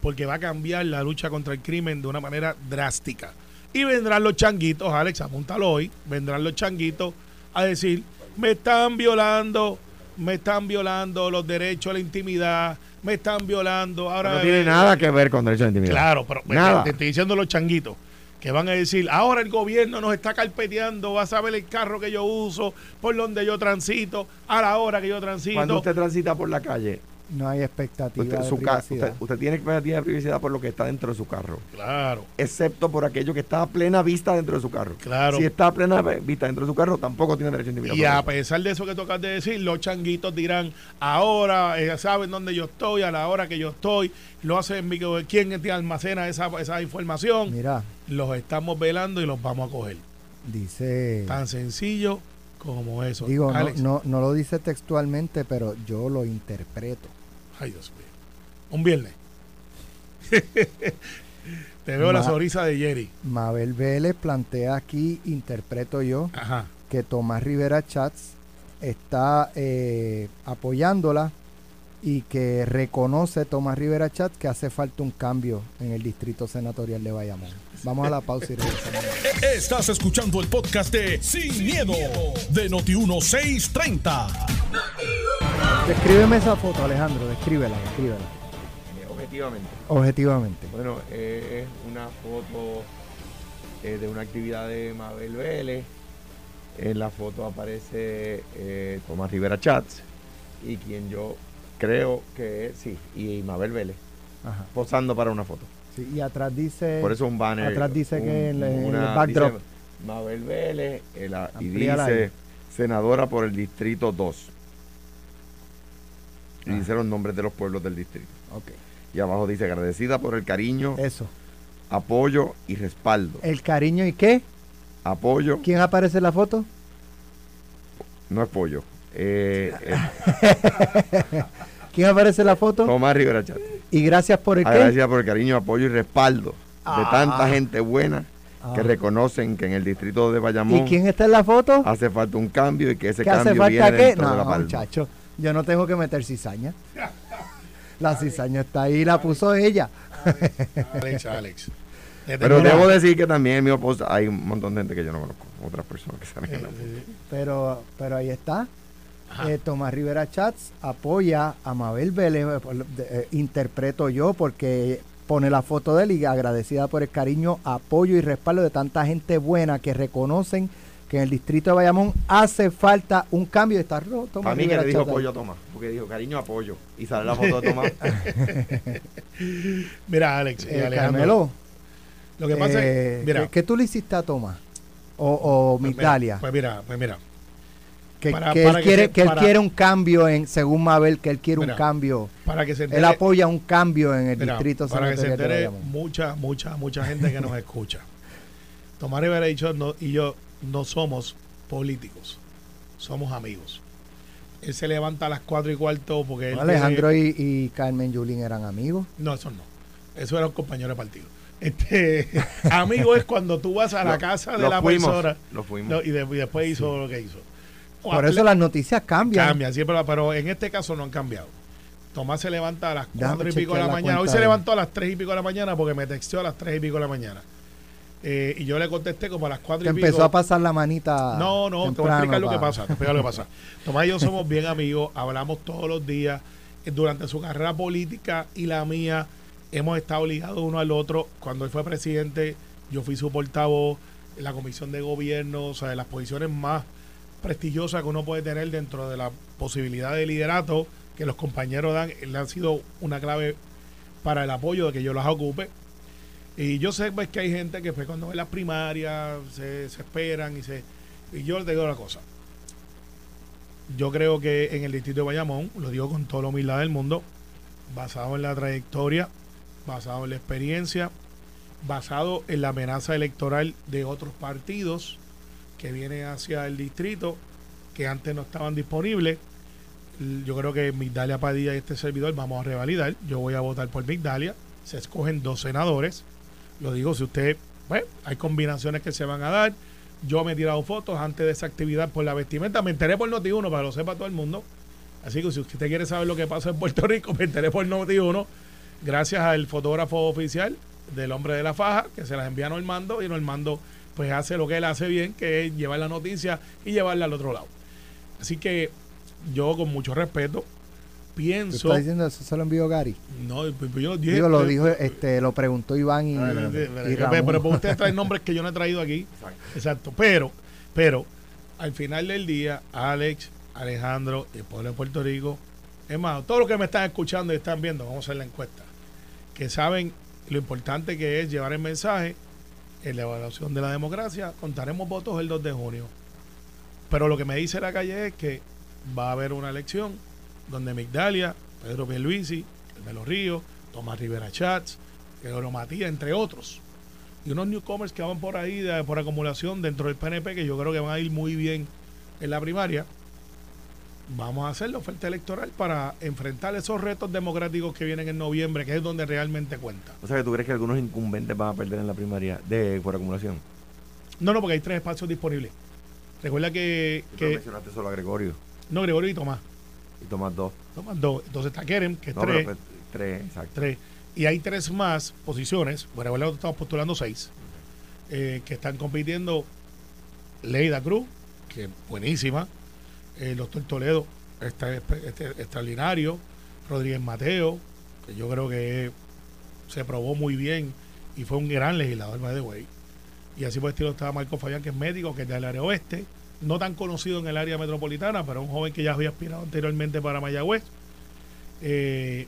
D: porque va a cambiar la lucha contra el crimen de una manera drástica. Y vendrán los changuitos, Alex, apúntalo hoy, vendrán los changuitos a decir, me están violando, me están violando los derechos a la intimidad, me están violando. Ahora
C: no tiene nada que ver con derecho a la intimidad.
D: Claro, pero
C: Nada.
D: te estoy diciendo los changuitos que van a decir, ahora el gobierno nos está carpeteando, vas a ver el carro que yo uso, por donde yo transito, a la hora que yo transito.
C: Cuando usted transita por la calle,
B: No hay expectativa
C: usted,
B: de
C: su
B: privacidad.
C: usted- usted tiene expectativa de privacidad por lo que está dentro de su carro.
D: Claro,
C: Excepto por aquello que está a plena vista dentro de su carro.
D: Claro.
C: Si está a plena vista dentro de su carro, tampoco tiene derecho a intimidad.
D: y a pesar de eso que tocas de decir, los changuitos dirán, ahora eh, saben dónde yo estoy, a la hora que yo estoy, lo hacen, mi- quién te almacena esa, esa información,
B: Mira,
D: los estamos velando y los vamos a coger.
B: dice...
D: Tan sencillo como eso.
B: Digo, no,
D: Alex.
B: no, no lo dice textualmente, pero yo lo interpreto.
D: Ay, Dios mío. Un viernes. Te veo la sonrisa de Jerry.
B: Mabel Vélez plantea aquí, interpreto yo,
D: Ajá.
B: que Tomás Rivera Chats está eh, apoyándola y que reconoce Tomás Rivera Chats que hace falta un cambio en el distrito senatorial de Bayamón. Vamos a la pausa y regresamos.
A: Estás escuchando el podcast de Sin, miedo, de Noti1630.
B: Descríbeme esa foto, Alejandro, descríbela, descríbela.
C: Eh, Objetivamente.
B: Objetivamente.
C: Bueno, eh, es una foto eh, de una actividad de Mabel Vélez. En la foto aparece eh, Tomás Rivera Chats y quien yo creo que sí, y Mabel Vélez,
B: Ajá.
C: posando para una foto.
B: Sí, y atrás dice...
C: Por eso un banner.
B: atrás dice que el
C: una-
B: backdrop.
C: dice Mabel Vélez eh, y dice senadora por el distrito 2. Y
B: Ah.
C: dice los nombres de los pueblos del distrito. Y abajo dice agradecida por el cariño,
B: eso.
C: apoyo y respaldo.
B: ¿El cariño y qué?
C: Apoyo,
B: ¿Quién aparece en la foto?
C: no es pollo. Eh, eh,
B: ¿Quién aparece en la foto?
C: Tomás Rivera Chat.
B: Y gracias por el qué.
C: Agradecida por el cariño, apoyo y respaldo de
B: Ah.
C: tanta gente buena que
B: Ah.
C: reconocen que en el distrito de
B: ¿Y
C: Bayamón
B: quién está en la foto?
C: hace falta un cambio y que ese
B: ¿Qué hace
C: cambio
B: falta
C: viene
B: qué?
C: dentro de la
B: No,
C: palma.
B: muchacho. Yo no tengo que meter cizaña. La cizaña está ahí, la puso ella.
D: Alex, Alex. Le
C: Pero debo decir que también en mi oposición hay un montón de gente que yo no conozco, otras personas que salen en la foto.
D: Eh,
B: Pero, pero ahí está. Eh, Tomás Rivera Chats apoya a Mabel Vélez, eh, de- eh, interpreto yo, porque pone la foto de él y agradecida por el cariño, apoyo y respaldo de tanta gente buena que reconocen que en el distrito de Bayamón hace falta un cambio. Está roto. Tomás
C: Para mí que le dijo apoyo a Tomás, porque dijo cariño apoyo. Y sale la foto de Tomás.
D: Mira, Alex y
B: Eh. Carmelo,
D: Lo que pasa
B: eh,
D: es. Mira.
B: ¿qué, qué tú le hiciste a Tomás? O, o
D: pues mira. Pues mira, pues mira.
B: Que
D: para-
B: que
D: para
B: él,
D: que
B: quiere,
D: se-
B: que él
D: para-
B: quiere un cambio, en según Mabel, que él quiere
D: Mira,
B: un cambio.
D: Para que se
B: Él apoya un cambio en el
D: mira,
B: distrito
D: para que se entere mucha, mucha, mucha gente que nos escucha. Tomás Rivera y yo, no, y yo no somos políticos, somos amigos. Él se levanta a las cuatro y cuarto porque él
B: Alejandro y, y Carmen Yulín eran amigos.
D: No, eso no. Eso eran compañeros de partido. Este, amigo es cuando tú vas a la casa de
C: lo
D: la
C: fuimos,
D: persona
C: Lo fuimos.
D: no, y, de- y después hizo lo que hizo.
B: Por eso las noticias cambian.
D: cambian, siempre, pero en este caso no han cambiado. Tomás se levanta a las
B: Déjame
D: cuatro y pico de la
B: la
D: mañana. Hoy se levantó a las tres y pico de la mañana porque me texteó a las tres y pico de la mañana. Eh, y yo le contesté como a las cuatro
B: Te
D: y pico.
B: empezó a pasar la manita.
D: No, no, te voy a
B: temprano
D: explicar lo que
B: pa-
D: pasa. Te voy a explicar lo que pasa. Tomás y yo somos bien amigos, hablamos todos los días. Eh, Durante su carrera política y la mía, hemos estado ligados uno al otro. Cuando él fue presidente, yo fui su portavoz en la comisión de gobierno, o sea, de las posiciones más prestigiosas que uno puede tener dentro de la posibilidad de liderato que los compañeros dan. Él ha sido una clave para el apoyo de que yo las ocupe. Y yo sé pues, que hay gente que pues, cuando ve las primarias se, se esperan y se... Y yo les digo una cosa. Yo creo que en el distrito de Bayamón, lo digo con toda la humildad del mundo, basado en la trayectoria, basado en la experiencia, basado en la amenaza electoral de otros partidos que vienen hacia el distrito que antes no estaban disponibles. Yo creo que Migdalia Padilla y este servidor vamos a revalidar. Yo voy a votar por Migdalia. Se escogen dos senadores. Lo digo, si usted, bueno, hay combinaciones que se van a dar. Yo me he tirado fotos antes de esa actividad por la vestimenta. Me enteré por Noti1 para lo sepa todo el mundo. Así que si usted quiere saber lo que pasa en Puerto Rico, me enteré por Noti1. Gracias al fotógrafo oficial del hombre de la faja, que se las envía a Normando y Normando pues hace lo que él hace bien, que es llevar la noticia y llevarla al otro lado. Así que yo con mucho respeto pienso...
B: ¿Estás diciendo eso se lo envió Gary?
D: No, yo dije...
B: Digo, lo dijo, este, lo preguntó Iván y,
D: Ah,
B: y
D: pero,
B: Ramón.
D: pero, pero ustedes traen nombres que yo no he traído aquí. Exacto. Pero, pero, al final del día, Alex, Alejandro y el pueblo de Puerto Rico, es más, todos los que me están escuchando y están viendo, vamos a hacer la encuesta, que saben lo importante que es llevar el mensaje en la evaluación de la democracia, contaremos votos el 2 de junio. Pero lo que me dice la calle es que va a haber una elección donde Migdalia, Pedro Pierluisi, el de los Ríos, Tomás Rivera Chats, Gregorio Matías, entre otros, y unos newcomers que van por ahí de- por acumulación dentro del PNP que yo creo que van a ir muy bien en la primaria. Vamos a hacer la oferta electoral para enfrentar esos retos democráticos que vienen en noviembre, que es donde realmente cuenta.
C: O sea, que tú crees que algunos incumbentes van a perder en la primaria de por acumulación.
D: No, no, porque hay tres espacios disponibles. Recuerda que, que
C: mencionaste solo a Gregorio
D: no, Gregorio y Tomás.
C: y Tomás dos.
D: Tomás dos. Entonces está Kerem, que es
C: No, pero
D: tres.
C: pues, tres, exacto.
D: tres. Y hay tres más posiciones. Bueno, que estamos postulando seis. eh, que están compitiendo Leida Cruz, que es buenísima. El doctor Toledo, está este, extraordinario. Rodríguez Mateo, que yo creo que se probó muy bien y fue un gran legislador, by the. Y así por el estilo estaba Marco Fabián, que es médico, que es del área oeste. No tan conocido en el área metropolitana, pero un joven que ya había aspirado anteriormente para Mayagüez. Eh,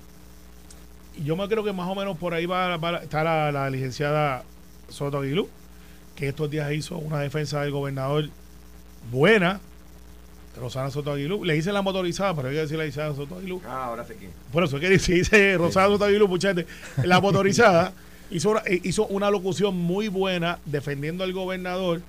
D: y yo me creo que más o menos por ahí va, va- está la, la licenciada Soto Aguilú, que estos días hizo una defensa del gobernador buena, Rosana Soto Aguilú. Le hice la motorizada, pero hay que decir la licenciada Soto Aguilú.
C: Ah, ahora sé quién.
D: Por eso es que dice, dice Rosana Soto Aguilú, mucha gente. La motorizada hizo una locución muy buena defendiendo al gobernador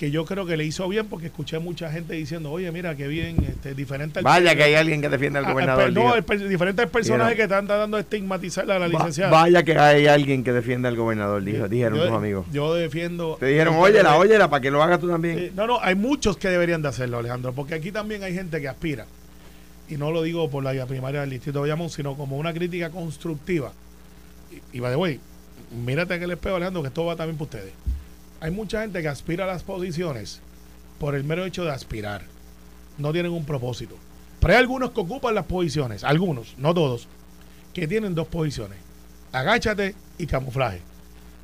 D: que yo creo que le hizo bien porque escuché mucha gente diciendo, oye, mira, qué bien, este, diferente al
C: Vaya que hay alguien que defiende al
D: Ah,
C: gobernador.
D: per- no, el diferentes personajes que están tratando de estigmatizar a la
C: Va-
D: licenciada.
C: vaya que hay alguien que defiende al gobernador, dijo, dijeron
D: yo,
C: tus amigos.
D: Yo defiendo.
C: Te dijeron, óyela, óyela, para que lo hagas tú también.
D: Eh, no, no, hay muchos que deberían de hacerlo, Alejandro, porque aquí también hay gente que aspira. Y no lo digo por la primaria del distrito de Bayamón, sino como una crítica constructiva. Y, y by the way, mírate que el espejo, Alejandro, que esto va también para ustedes. Hay mucha gente que aspira a las posiciones por el mero hecho de aspirar. No tienen un propósito. Pero hay algunos que ocupan las posiciones, algunos, no todos, que tienen dos posiciones. Agáchate y camuflaje.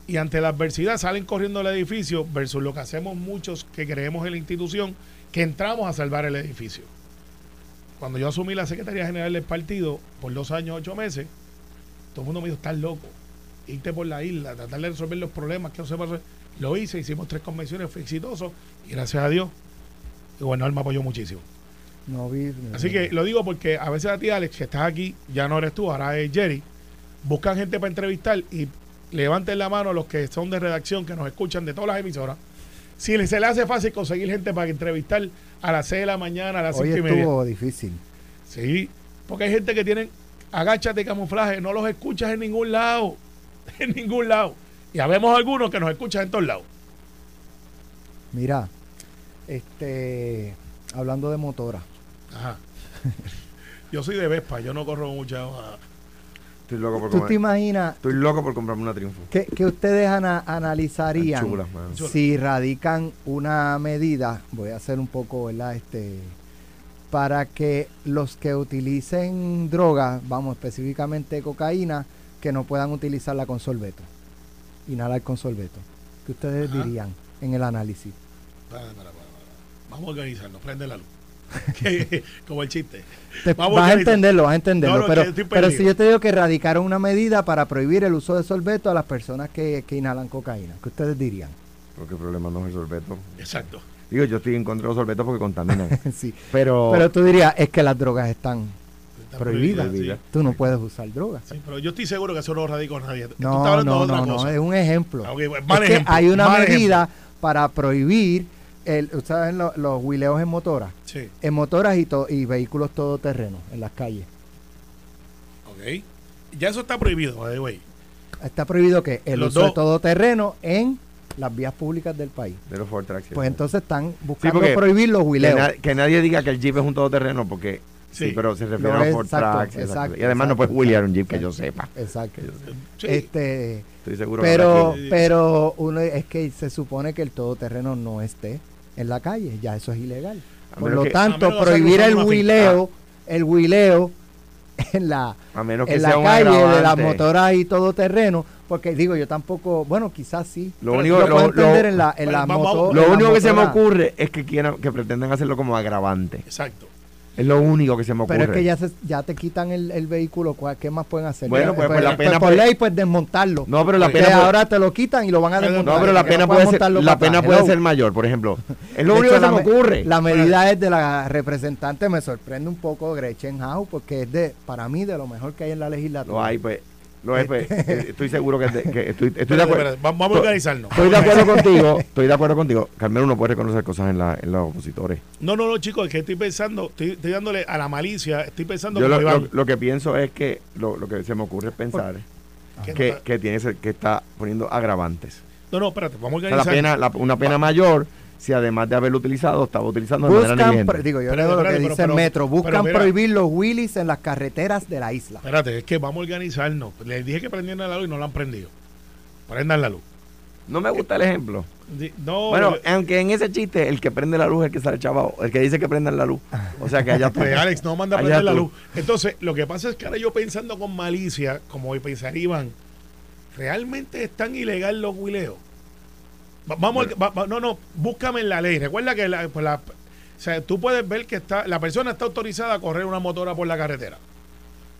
D: Y ante la adversidad salen corriendo al edificio versus lo que hacemos muchos que creemos en la institución, que entramos a salvar el edificio. Cuando yo asumí la Secretaría General del partido por dos años, ocho meses, todo el mundo me dijo, estás loco, irte por la isla, tratar de resolver los problemas que no se resolver". Lo hice, hicimos tres convenciones, fue exitoso y gracias a Dios, el gobernador me apoyó muchísimo.
B: No vi.
D: Así que lo digo porque a veces a ti, Alex, que estás aquí, ya no eres tú, ahora es Jerry, buscan gente para entrevistar y levanten la mano los que son de redacción, que nos escuchan de todas las emisoras. Si se le hace fácil conseguir gente para entrevistar a las 6 de la mañana, a las
B: Hoy
D: 5 y media.
B: estuvo difícil.
D: Sí, porque hay gente que tienen agachas de camuflaje, no los escuchas en ningún lado, en ningún lado. Y habemos algunos que nos escuchan en todos lados.
B: Mira, este, hablando de motora,
D: Ajá. Yo soy de Vespa, yo no corro mucha. ah,
C: Estoy loco por
B: ¿tú te imaginas
C: Estoy loco por comprarme una triunfo.
B: que, que ustedes ana- analizarían.
C: Chulas.
B: si radican una medida, voy a hacer un poco, ¿verdad? Este, para que los que utilicen drogas, vamos específicamente cocaína, que no puedan utilizarla con sorbeto. Inhalar con sorbeto. ¿Qué ustedes
D: Ajá.
B: dirían en el análisis?
D: Para, para, para, para. Vamos a organizarnos, prende la luz. Que- Como el chiste.
B: Te-
D: Vamos
B: vas a entenderlo, vas a entenderlo.
D: No, no,
B: pero, si yo te digo que radicaron una medida para prohibir el uso de sorbeto a las personas que, que inhalan cocaína, ¿qué ustedes dirían?
C: Porque el problema no es el sorbeto.
D: Exacto.
C: Digo, yo estoy en contra de los sorbetos porque contaminan.
B: sí.
C: pero,
B: Pero tú dirías, es que las drogas están
D: Está
B: prohibidas.
D: prohibida, sí.
B: Tú no puedes usar drogas.
D: Sí, pero yo estoy seguro que eso no radicó nadie. Tú estás
B: No,
D: hablando
B: no,
D: de otra
B: no, no,
D: cosa.
B: es un ejemplo.
D: Ah, bueno,
B: Es que hay una
D: mal
B: medida para prohibir el, ¿sabes? Lo- los huileos en motoras,
D: Sí,
B: en motoras y, to- y vehículos todoterrenos en las calles.
D: ok. Ya eso está prohibido, by the way.
B: Está prohibido que el
D: Los
B: uso de
D: dos.
B: todoterreno en las vías públicas del país.
C: de los Ford Tracks.
B: Pues entonces están buscando prohibir los
C: que,
B: huileos.
C: na- que nadie diga que el Jeep es un todoterreno porque sí,
D: Sí.
C: pero se refiere a Ford
B: exacto, exacto,
C: y además no puedes wheelear un Jeep
B: exacto.
C: que yo sepa.
B: Exacto.
D: Sí.
B: Este,
C: Estoy seguro que
B: pero
D: quien-
B: pero uno es que se supone que el todoterreno no esté en la calle, ya eso es ilegal.
C: A
B: Por lo
C: que-
B: tanto,
D: que
B: prohibir el huileo, el huileo en la
C: a menos que
B: en
C: sea
B: la calle de las motoras y todoterreno, porque digo, yo tampoco, bueno, quizás sí.
C: Lo único- lo-
B: puedo entender
C: lo-
B: en la en
D: Bueno,
B: la
D: vamos-
B: moto-
C: Lo
B: en la
C: único que se me ocurre es que quieran que pretendan hacerlo como agravante.
D: Exacto.
C: Es lo único que se me ocurre.
B: Pero es que ya se, ya te quitan el, el vehículo, ¿cuál- ¿qué más pueden hacer?
C: Bueno,
B: Ya,
C: pues- pues la pena
B: por
C: puede-
B: ley pues desmontarlo.
C: No, pero la pena puede-
B: ahora te lo quitan y lo van a desmontar.
C: No, pero la pena
B: no
C: puede ser, la pena
B: atrás.
C: puede
B: Hello.
C: ser mayor, por ejemplo. Es lo
B: De
C: único
B: hecho,
C: que se me ocurre.
B: La medida es de la representante, me sorprende un poco Gretchen Howe, porque es de, para mí, de lo mejor que hay en la legislatura.
C: Lo hay, pues. Hay, pues. eh, Estoy seguro que, que estoy, estoy de acuerdo.
D: Vamos, a organizarnos.
C: Estoy de acuerdo contigo. Estoy de acuerdo contigo. Carmelo no puede reconocer cosas en, la, en los opositores.
D: No, no, no, chicos, es que estoy pensando, estoy, estoy dándole a la malicia, estoy pensando
C: Yo lo, lo- lo que pienso es que lo, lo que se me ocurre es pensar
D: Que
C: que,
D: no-
C: que tiene que está poniendo agravantes.
D: No, no, espérate, vamos a
C: O sea, la
D: organizar.
C: pena, la- una pena mayor si además de haberlo utilizado estaba utilizando de manera
B: Buscan,
C: negligente.
B: pro- digo, yo
D: Espérate,
B: leo lo que
D: espérate,
B: dice
D: pero-
B: el Metro, buscan
D: mira.
B: prohibir los wheelies en las carreteras de la isla.
D: Espérate, es que vamos a organizarnos. Les dije que prendieran la luz y no la han prendido. Prendan la luz.
C: No me gusta el ejemplo.
D: No,
C: Bueno,
D: eh,
C: aunque en ese chiste el que prende la luz es el que sale chavado, el que dice que prendan la luz. O sea que allá tú.
D: pues, Alex, no manda a prender la luz. Entonces, lo que pasa es que ahora yo pensando con malicia, como hoy pensaría Iván, ¿realmente es tan ilegal los huileos? Va- Vamos, al- va- va- no, no, búscame en la ley. Recuerda que la, pues la- o sea, tú puedes ver que está la persona está autorizada a correr una motora por la carretera.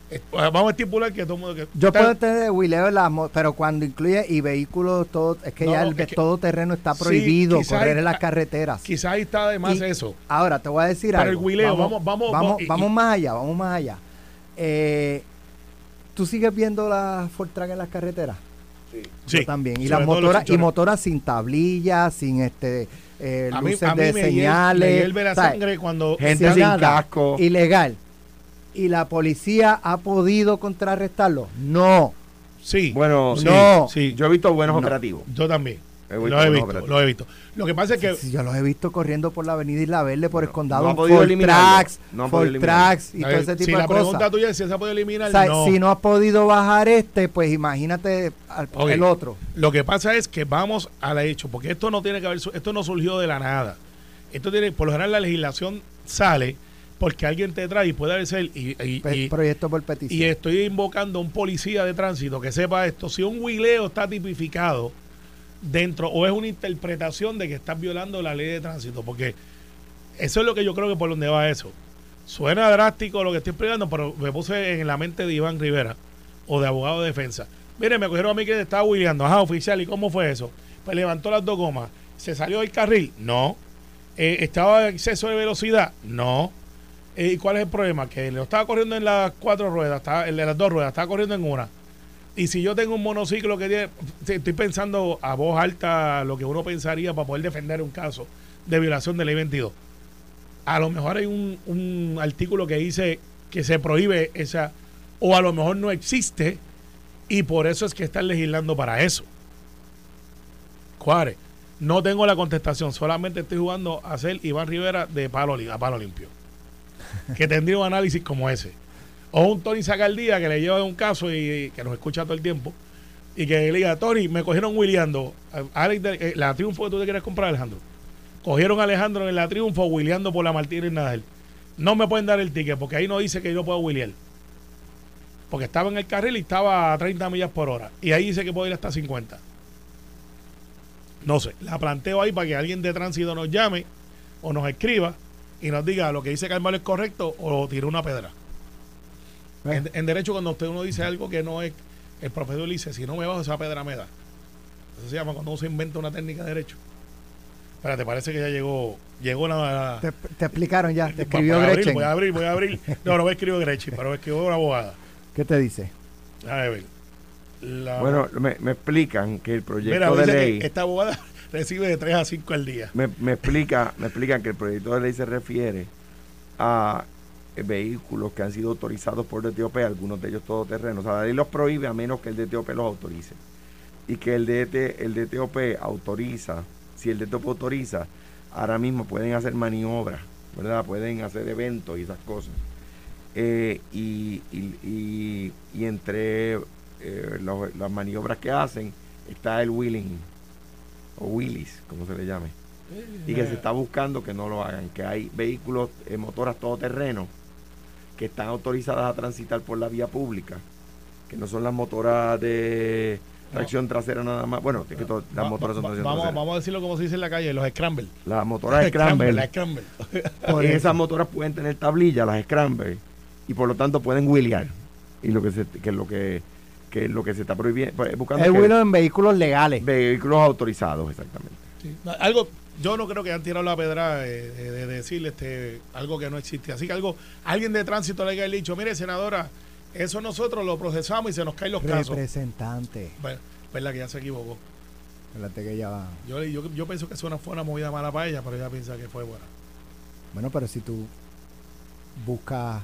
D: Eh, Vamos a estipular que todo el mundo... Que,
B: Yo
D: está-
B: puedo tener las mo- pero cuando incluye y vehículos, todo, es que
D: No,
B: ya el
D: es que-
B: todo terreno está prohibido correr
D: hay-
B: en las carreteras.
D: Quizás ahí está además
B: Y-
D: eso.
B: Ahora te voy a decir
D: Pero el
B: algo.
D: huileo, vamos- vamos-
B: vamos,
D: vamos- y-
B: vamos
D: y-
B: más allá, vamos más allá. Eh, ¿Tú sigues viendo las Ford Track en las carreteras?
D: Sí,
B: Yo también. Y
D: sobre
B: las motoras, y motoras sin tablillas, sin este eh,
D: A mí,
B: luces
D: a mí
B: de
D: me, hiel-
B: señales.
D: me hierve la
B: ¿sabes?
D: sangre cuando...
C: Gente sin casco.
B: Ilegal. ¿Y la policía ha podido contrarrestarlo? No.
D: Sí.
C: Bueno,
D: sí,
B: no.
D: sí.
C: Yo he visto buenos
B: No.
C: operativos.
D: Yo también.
C: He visto
D: Lo he
C: buenos
D: visto,
C: operativos.
D: lo he visto. Lo que pasa es que...
B: Si yo los he visto corriendo por la avenida Isla Verde, por el condado,
C: no ha podido eliminarlo.
B: Tracks,
C: No ha podido eliminarlo.
B: Tracks y todo ese tipo
D: si
B: de
D: la pregunta
B: cosas.
D: tuya es si se puede eliminar,
B: O sea,
D: no.
B: si no ha podido bajar este, pues imagínate al- el otro.
D: Lo que pasa es que vamos a la hecho, porque esto no tiene que haber, esto no surgió de la nada. Esto tiene, por lo general la legislación sale porque alguien te trae y puede haber ser y, y-
B: Pe-
D: y-
B: proyecto por petición.
D: y estoy invocando a un policía de tránsito que sepa esto. Si un huileo está tipificado dentro o es una interpretación de que estás violando la ley de tránsito, porque eso es lo que yo creo que por donde va eso. Suena drástico lo que estoy explicando, pero me puse en la mente de Iván Rivera o de abogado de defensa. Mire, me cogieron a mí que estaba huileando. Ajá, oficial, ¿y cómo fue eso? Pues levantó las dos gomas. ¿Se salió del carril? No. Eh, ¿Estaba en exceso de velocidad? No. Eh, ¿Y cuál es el problema? Que lo estaba corriendo en las cuatro ruedas, estaba, en las dos ruedas, estaba corriendo en una. Y si yo tengo un monociclo que tiene, estoy pensando a voz alta lo que uno pensaría para poder defender un caso de violación de ley 22. A lo mejor hay un, un artículo que dice que se prohíbe esa, o a lo mejor no existe, y por eso es que están legislando para eso. Cuare, no tengo la contestación, solamente estoy jugando a ser Iván Rivera de a palo limpio. Que tendría un análisis como ese. O un Tony Sacaldía que le lleva un caso y, que nos escucha todo el tiempo. Y que le diga, Tony, me cogieron wheeleando. Alex, de- eh, la triunfo que tú te quieres comprar, Alejandro. Cogieron a Alejandro en la triunfo wheeleando por la Martínez Nadal. No me pueden dar el ticket porque ahí no dice que yo puedo wheelear. porque estaba en el carril y estaba a 30 millas por hora. Y ahí dice que puede ir hasta 50. No sé, la planteo ahí para que alguien de tránsito nos llame o nos escriba y nos diga lo que dice Carmelo es correcto o tire una pedra.
B: Eh.
D: En, en derecho, cuando usted uno dice algo que no es, el profesor le dice, si no me bajo, esa pedra me da. Eso se llama cuando uno se inventa una técnica de derecho. Espérate, parece que ya llegó, llegó la...
B: Te, te explicaron ya, te
D: Voy
B: escribió
D: a abrir,
B: Gretchen.
D: Voy a abrir, voy a abrir. No, no me escribió Gretchen, pero me escribió una abogada.
B: ¿Qué te dice?
D: A ver. La-
C: Bueno, me, me explican que el proyecto
D: mira,
C: de ley...
D: esta abogada recibe de 3 a 5 al día.
C: me, me explica, me explican que el proyecto de ley se refiere a vehículos que han sido autorizados por DTOP, algunos de ellos todoterrenos. O sea, la ley los prohíbe a menos que el DTOP los autorice. Y que el, DT, el DTOP autoriza, si el DTOP autoriza, ahora mismo pueden hacer maniobras, ¿verdad? Pueden hacer eventos y esas cosas. Eh, y, y, y- entre eh, las maniobras que hacen está el wheeling, o wheelies, como se le llame y que se está buscando que no lo hagan, que hay vehículos, eh, motoras todoterreno que están autorizadas a transitar por la vía pública, que no son las motoras de tracción trasera nada más, bueno, es que to- las
D: Va-
C: motoras son
D: va-
C: tracción
D: vamos,
C: trasera.
D: vamos a decirlo como se dice en la calle, los scramble.
C: Las motoras Scramble,
D: Las scramble.
B: Por
C: esas motoras pueden tener tablilla, las Scramble, y por lo tanto pueden wheelear. Y lo que se, que es lo que, que es lo que se está prohibiendo, pues, buscando
B: El vuelo en vehículos legales.
C: vehículos autorizados, exactamente.
D: Sí. Algo, yo no creo que han tirado la pedra de, de- de decirle este, algo que no existe. Así que algo, alguien de tránsito le haya dicho, mire senadora, eso nosotros lo procesamos y se nos caen los casos.
B: Representante.
D: Bueno, verdad que ya se equivocó.
B: Espérate que ella va.
D: Yo, yo, yo pienso que eso no fue una movida mala para ella, pero ella piensa que fue buena.
B: Bueno, pero si tú buscas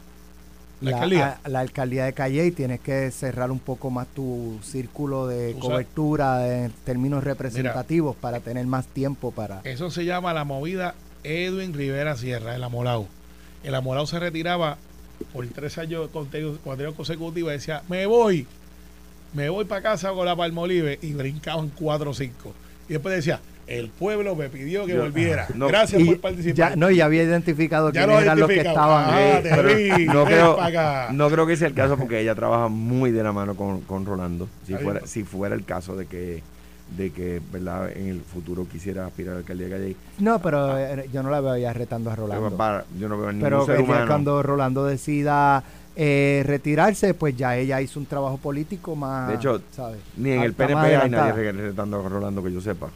D: La alcaldía.
B: a- la alcaldía de Calle y tienes que cerrar un poco más tu círculo de cobertura en términos representativos para tener más tiempo para...
D: Eso se llama la movida Edwin Rivera Sierra, el Amolao. El Amolao se retiraba por tres años consecutivos y decía, me voy, me voy para casa con la Palmolive y brincaban cuatro o cinco. Y después decía, el pueblo me pidió que
C: Yo-
D: volviera.
C: no,
D: Gracias
B: Y
D: por participar.
B: ya, no, y ya había identificado
D: Ya
B: quiénes
D: lo
B: eran los que
D: identificado.
B: estaban.
D: Ah,
C: Eh,
D: te
C: pero
D: vi,
C: no, creo, no creo que sea el caso porque ella trabaja muy de la mano con, con Rolando. Si fuera, si fuera el caso de que de que verdad en el futuro quisiera aspirar a la alcaldía de Calle,
B: No, pero eh, yo no la veo ya retando a Rolando.
C: para- yo no veo a ningún
B: Pero
C: ser humano.
B: cuando Rolando decida eh, retirarse, pues ya ella hizo un trabajo político más,
C: De hecho,
B: ¿sabes?
C: Ni en el PNP hay nadie re- retando a Rolando que yo sepa.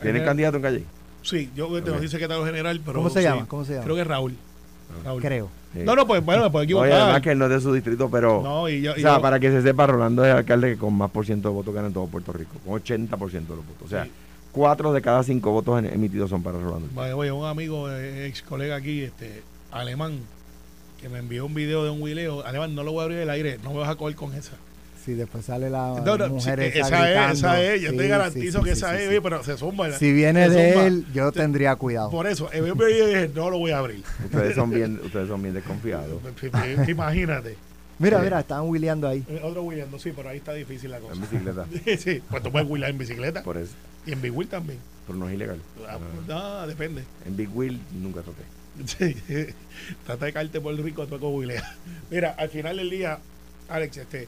C: ¿Tienen
D: eh,
C: candidato en Calle?
D: Sí, yo te
C: Ok.
D: no dice secretario general, pero
B: ¿Cómo se
D: sí.
B: llama? ¿Cómo se llama?
D: Creo que es Raúl. Raúl.
B: Creo.
C: Sí.
D: No, no, pues bueno, me puedo equivocar.
C: además que él no es de su distrito, pero...
D: no, y yo,
C: o sea,
D: yo-
C: para que se sepa, Rolando es el alcalde que con más por ciento de votos gana en todo Puerto Rico, con 80% de los votos. O sea,
D: Sí.
C: cuatro de cada cinco votos en- emitidos son para Rolando.
D: Vaya, oye, un amigo, eh, ex colega aquí, este, alemán, que me envió un video de un huileo. Alemán, no lo voy a abrir el aire, no me vas a coger con esa.
B: Si después sale la
D: No, no,
B: mujer
D: sí,
B: esa, gritando.
D: es, esa es, yo
B: Sí,
D: te garantizo
B: sí,
D: que esa
B: sí,
D: es,
B: sí.
D: pero se zumba.
B: Si viene de
D: zumba.
B: él, yo tendría cuidado.
D: Por eso, yo me dije, no lo voy a abrir.
C: Ustedes son bien, ustedes son bien desconfiados.
D: Imagínate.
B: Mira,
C: Sí.
B: mira, están wheeleando ahí.
D: Eh, Otro William, sí, pero ahí está difícil la cosa.
C: En bicicleta.
D: sí, pues tú puedes wheelar en bicicleta
C: Por eso.
D: y en Big Wheel también.
C: Pero no es ilegal.
D: Ah,
C: Ah,
D: No, depende.
C: En Big Wheel nunca toqué.
D: Sí, trata de caerte por rico, tú William. Mira, al final del día, Alex, este,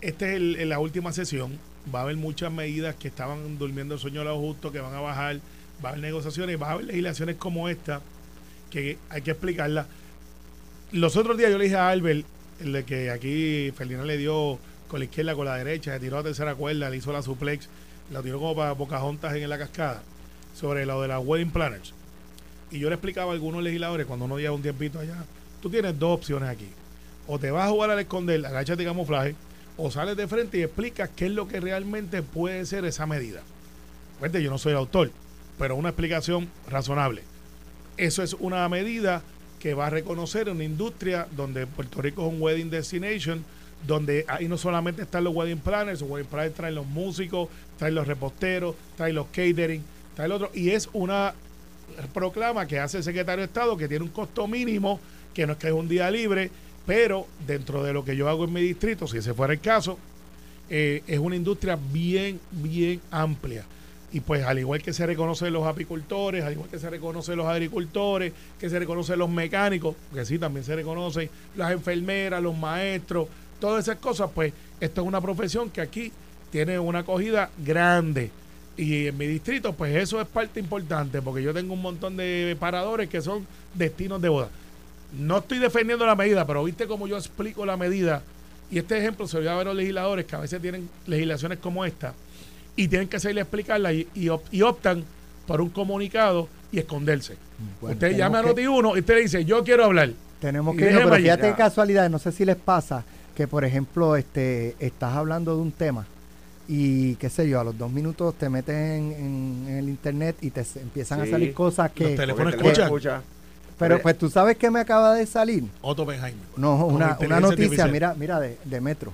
D: este es el- la última sesión. Va a haber muchas medidas que estaban durmiendo el sueño de los justos, que van a bajar. Va a haber negociaciones, va a haber legislaciones como esta, que hay que explicarla. Los otros días yo le dije a Albert, el de que aquí Ferdinand le dio con la izquierda, con la derecha, se tiró a tercera cuerda, le hizo la suplex, la tiró como para Pocahontas en la cascada, sobre lo de las wedding planners. Y yo le explicaba a algunos legisladores cuando uno lleva un tiempito allá, tú tienes dos opciones aquí. O te vas a jugar al esconder, agáchate y camuflaje, o sales de frente y explicas qué es lo que realmente puede ser esa medida. Yo no soy el autor, pero una explicación razonable. Eso es una medida que va a reconocer una industria donde Puerto Rico es un wedding destination, donde ahí no solamente están los wedding planners, los wedding planners traen los músicos, traen los reposteros, traen los catering, traen el otro, y es una proclama que hace el secretario de Estado que tiene un costo mínimo, que no es que es un día libre, pero dentro de lo que yo hago en mi distrito, si ese fuera el caso, eh, es una industria bien, bien amplia. Y pues al igual que se reconocen los apicultores, al igual que se reconocen los agricultores, que se reconocen los mecánicos, que sí, también se reconocen las enfermeras, los maestros, todas esas cosas, pues esto es una profesión que aquí tiene una acogida grande. Y en mi distrito, pues eso es parte importante, porque yo tengo un montón de paradores que son destinos de boda. No estoy defendiendo la medida, pero viste cómo yo explico la medida. Y este ejemplo se lo voy a ver a los legisladores que a veces tienen legislaciones como esta y tienen que salir a explicarla y, y op- y optan por un comunicado y esconderse.
B: Bueno,
D: usted llama a
B: tenemos que-
D: Noti1 y usted le dice, yo quiero hablar.
B: Tenemos que irnos, pero fíjate
C: Ya.
B: qué casualidad, no sé si les pasa que, por ejemplo, este, estás hablando de un tema y, qué sé yo, a los dos minutos te metes en, en- en el internet y te empiezan a salir cosas que...
D: Los teléfonos escuchan.
B: Pero- pues tú sabes que me acaba de salir.
D: Otto Benjamin.
B: No, una, una noticia,
D: artificial.
B: mira, mira, de, de Metro.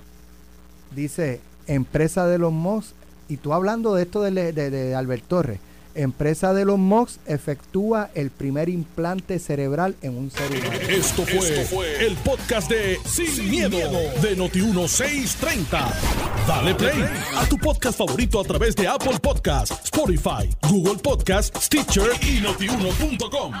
B: Dice, empresa de los MOX, y tú hablando de esto de, de, Albert Torres, empresa de los MOX efectúa el primer implante cerebral en un ser humano.
A: Esto fue, el podcast de Sin, miedo, de Noti1630. Dale play a tu podcast favorito a través de Apple Podcasts, Spotify, Google Podcasts, Stitcher y notiuno.com.